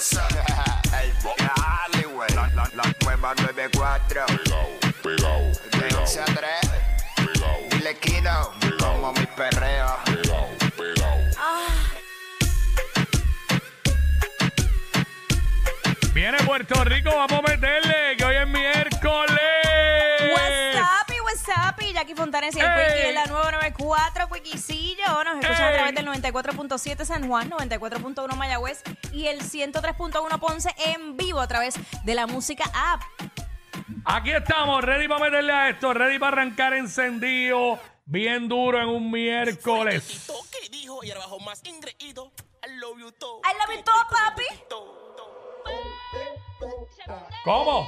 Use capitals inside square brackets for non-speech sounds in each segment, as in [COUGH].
Up? Ey, dale, güey. La, la, la nueva 94. Pegao, pegao, De 11 a 3. Dile Kino, como mi perreo. pegao, pegao. Viene Puerto Rico, vamos a meterle, Fontanes y el. Quickie en la 994 Quickiecillo. Nos escuchan a través del 94.7 San Juan, 94.1 Mayagüez y el 103.1 Ponce en vivo a través de la música app. Aquí estamos, ready para meterle a esto, ready para arrancar encendido, bien duro en un miércoles. que dijo y ahora bajo más ingreído. I love you todo. I love you todo, papi. ¿Cómo?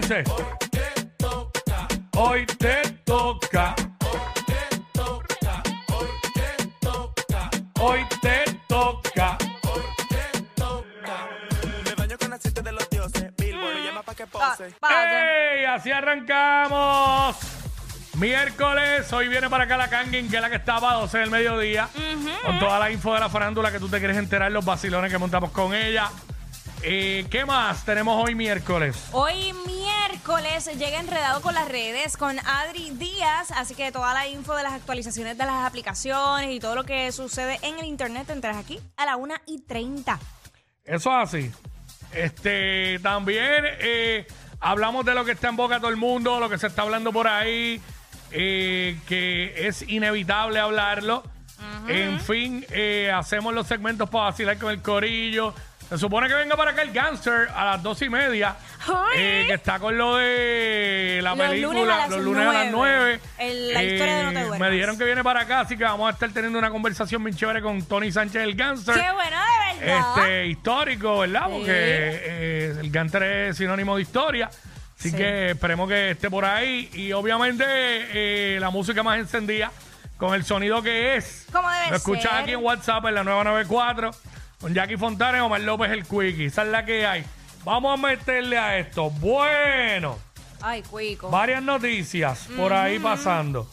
Cuarto, cuarto. ¿Cómo dice? Hoy te toca. Hoy te toca. Me baño con aceite de los dioses. Billboard llama pa' que Pa- pose. ¡Ey! Así arrancamos. Miércoles, hoy viene para acá la Kangin, que es la que está a 12 del mediodía. Con toda la info de la farándula que tú te quieres enterar, los vacilones que montamos con ella. Eh, ¿Qué más tenemos hoy miércoles? Hoy miércoles llega enredado con las redes con Adri Díaz, así que toda la info de las actualizaciones de las aplicaciones y todo lo que sucede en el internet tendrás aquí a la 1 y 30. Eso es así. Este, también eh, hablamos de lo que está en boca de todo el mundo, lo que se está hablando por ahí, eh, que es inevitable hablarlo. En fin, eh, hacemos los segmentos para vacilar con el corillo. Se supone que venga para acá el gangster a las dos y media, Ay. eh, que está con lo de la Los película, lunes a las los lunes a las nueve. nueve. El- la historia de No te duermas. Me dijeron que viene para acá, así que vamos a estar teniendo una conversación bien chévere con Tony Sánchez, el gangster. ¡Qué bueno, de verdad! Este, histórico, ¿verdad? Porque eh, el Ganter es sinónimo de historia. Así Sí. que esperemos que esté por ahí. Y obviamente eh, la música más encendida con el sonido que es. Como debe Lo escuchas ser. aquí en WhatsApp en la 994 con Jackie Fontana y Omar López el Quickie. Esa es la que hay. Vamos a meterle a esto. Bueno, Ay, cuico. varias noticias por ahí pasando.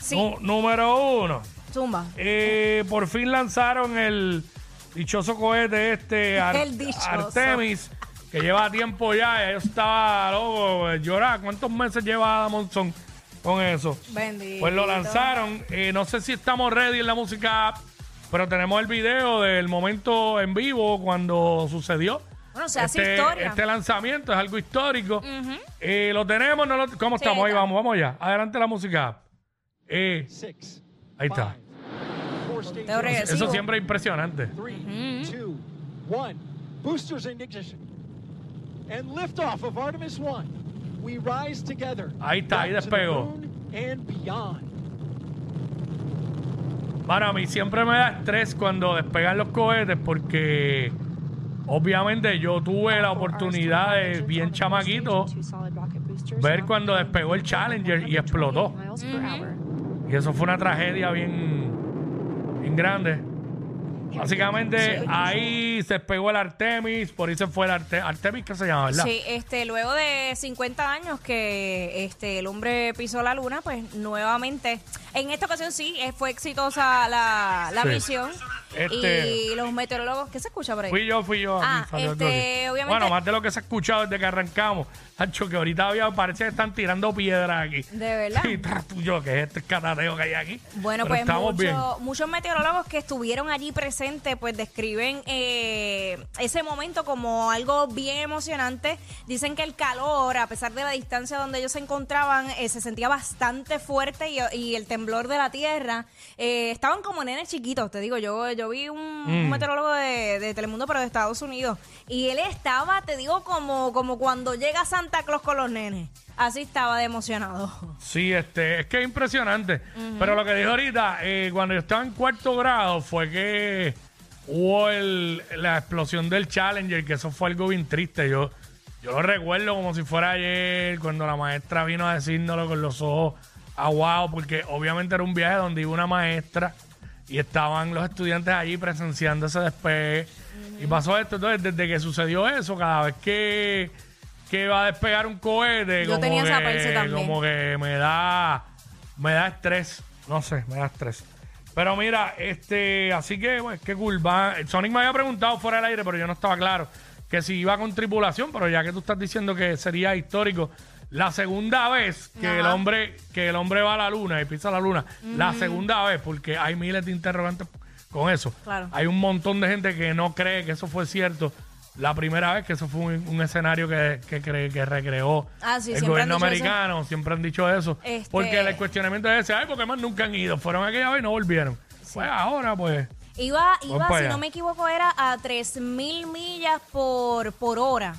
Sí, número uno. zumba. Eh, por fin lanzaron el dichoso cohete este [LAUGHS] Ar- El dichoso. Artemis, que lleva tiempo ya. Yo estaba loco, eh, llorar. ¿Cuántos meses lleva Monson con eso? Bendito. Pues lo lanzaron. Eh, no sé si estamos ready en la música, app, pero tenemos el video del momento en vivo cuando sucedió. Bueno, se hace este, historia. este lanzamiento es algo histórico. Eh, lo tenemos, no lo- ¿cómo Sí, estamos? Ahí está. vamos, vamos ya. Adelante la música. Eh, Six, ahí está. Te regresivo. Eso siempre es impresionante. three, two, one. Boosters in ignition. And liftoff of Artemis 1. We rise together. Ahí está, ahí back to the despegó. moon And beyond. Bueno, a mí siempre me da estrés cuando despegan los cohetes porque obviamente yo tuve la oportunidad de bien chamaquito ver cuando despegó el Challenger y explotó. Y eso fue una tragedia bien, bien grande. Básicamente ahí se despegó el Artemis, por ahí se fue el Arte- Artemis, que se llama, ¿verdad? Sí, este, luego de 50 años que este, el hombre pisó la luna, pues nuevamente, en esta ocasión sí, eh, fue exitosa la, la Sí. misión. Este- Y los meteorólogos, ¿qué se escucha por ahí? Fui yo, fui yo. aquí Ah, salió este, obviamente- Bueno, más de lo que se ha escuchado desde que arrancamos. Hacho, que ahorita había, parece que están tirando piedras aquí. ¿De verdad? Sí, tuyo, que es este catateo que hay aquí. Bueno, Pero pues estamos bien. mucho- muchos meteorólogos que estuvieron allí presentes, pues describen eh, ese momento como algo bien emocionante. Dicen que el calor, a pesar de la distancia donde ellos se encontraban, eh, se sentía bastante fuerte y, y el temblor de la tierra. eh, estaban como nenes chiquitos, te digo, yo, yo vi un, un Mm. meteorólogo de, de Telemundo, pero de Estados Unidos, y él estaba, te digo, como, como cuando llega Santa Claus con los nenes. Así estaba de emocionado. Sí, este, es que es impresionante. Pero lo que dijo ahorita, eh, cuando yo estaba en cuarto grado, fue que hubo la explosión del Challenger, que eso fue algo bien triste. Yo, yo lo recuerdo como si fuera ayer, cuando la maestra vino a decírnoslo con los ojos aguados, porque obviamente era un viaje donde iba una maestra y estaban los estudiantes allí presenciando ese despegue. Y pasó esto. Entonces, desde que sucedió eso, cada vez que, que va a despegar un cohete, Yo como tenía esa que- también. como que me da me da estrés no sé me da estrés pero mira este así que pues qué cool va Sonic me había preguntado fuera del aire pero yo no estaba claro que si iba con tripulación pero ya que tú estás diciendo que sería histórico la segunda vez que el Ajá. hombre que el hombre va a la luna y pisa la luna la segunda vez porque hay miles de interrogantes con eso Claro. hay un montón de gente que no cree que eso fue cierto la primera vez que eso fue un, un escenario que, que, cre- que recreó Ah, sí, el siempre han gobierno dicho eso. americano, siempre han dicho eso. Este- Porque el cuestionamiento es ese, ay, porque más nunca han ido, fueron aquella vez y no volvieron. Pues ahora, pues, Iba, iba si allá. no me equivoco, era a 3.000 millas por, por hora.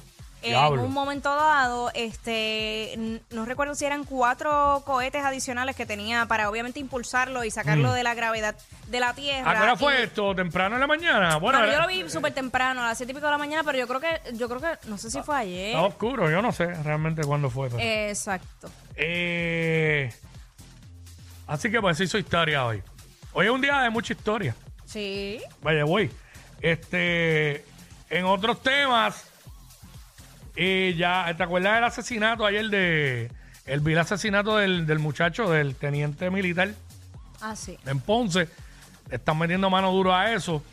En un momento dado, este, no recuerdo si eran cuatro cohetes adicionales que tenía para obviamente impulsarlo y sacarlo de la gravedad de la Tierra. ¿a qué hora Mm. fue Y- esto? ¿Temprano en la mañana? Bueno, Bueno, yo lo vi súper temprano, a las siete y pico de la mañana, pero yo creo que, yo creo que, no sé si fue ayer. Está oscuro, yo no sé realmente cuándo fue. pero- Exacto. Eh, así que pues hizo historia hoy. Hoy es un día de mucha historia. Sí. Vaya, voy. Este, en otros temas, eh, ya, ¿te acuerdas del asesinato ayer de, el vil asesinato del, del muchacho, del teniente militar Ah, sí. en Ponce? Le están metiendo mano duro a eso.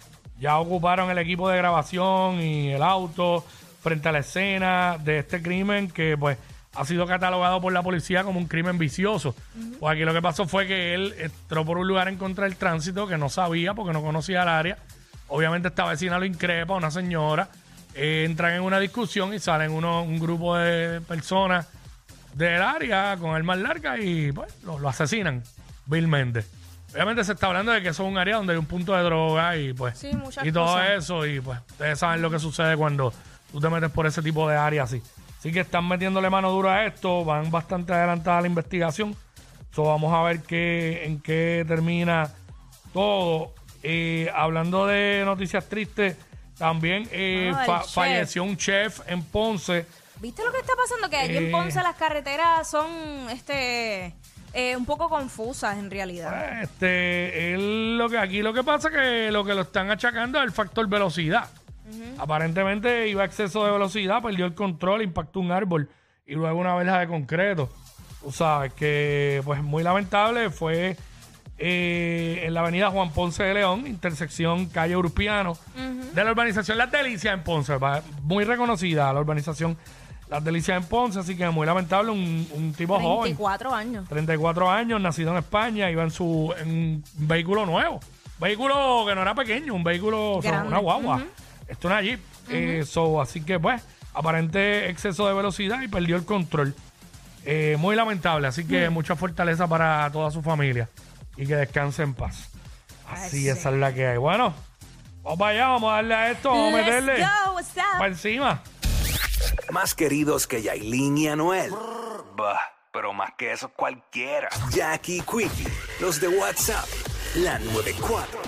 Ya ocuparon el equipo de grabación y el auto frente a la escena de este crimen que pues ha sido catalogado por la policía como un crimen vicioso. Pues aquí lo que pasó fue que él entró por un lugar en contra del tránsito que no sabía porque no conocía el área. Obviamente esta vecina lo increpa, una señora. Entran en una discusión y salen uno, un grupo de personas del área con armas largas y pues lo, lo asesinan vilmente. Obviamente se está hablando de que eso es un área donde hay un punto de droga y pues Sí, y todo cosas. eso y pues ustedes saben lo que sucede cuando tú te metes por ese tipo de área así. Así que están metiéndole mano dura a esto, van bastante adelantada la investigación. So, vamos a ver qué, en qué termina todo. Eh, hablando de noticias tristes, también eh, Ah, el fa- chef. falleció un chef en Ponce. ¿Viste lo que está pasando? Que Eh. en Ponce las carreteras son este eh, un poco confusas en realidad. Este, él lo que aquí lo que pasa es que lo que lo están achacando es el factor velocidad. Aparentemente iba a exceso de velocidad, perdió el control, impactó un árbol y luego una verja de concreto. Tú sabes que, pues muy lamentable, fue eh, en la avenida Juan Ponce de León, intersección calle Urpiano, de la urbanización Las Delicias en Ponce, va- muy reconocida la urbanización Las Delicias en Ponce, así que muy lamentable, un, un tipo joven. 34 años. 34 años, nacido en España, iba en su en un vehículo nuevo. Vehículo que no era pequeño, un vehículo, Grande. una guagua. Esto es una Jeep. Eh, so, así que, pues, aparente exceso de velocidad y perdió el control. Eh, muy lamentable, así que mucha fortaleza para toda su familia y que descanse en paz. Así, Ay, esa es la que hay. Bueno, vamos para allá, vamos a darle a esto, vamos a Let's meterle go, what's up? para encima. Más queridos que Yailin y Anuel. Bah, pero más que eso cualquiera. Jackie Quickie, los de WhatsApp, la 94.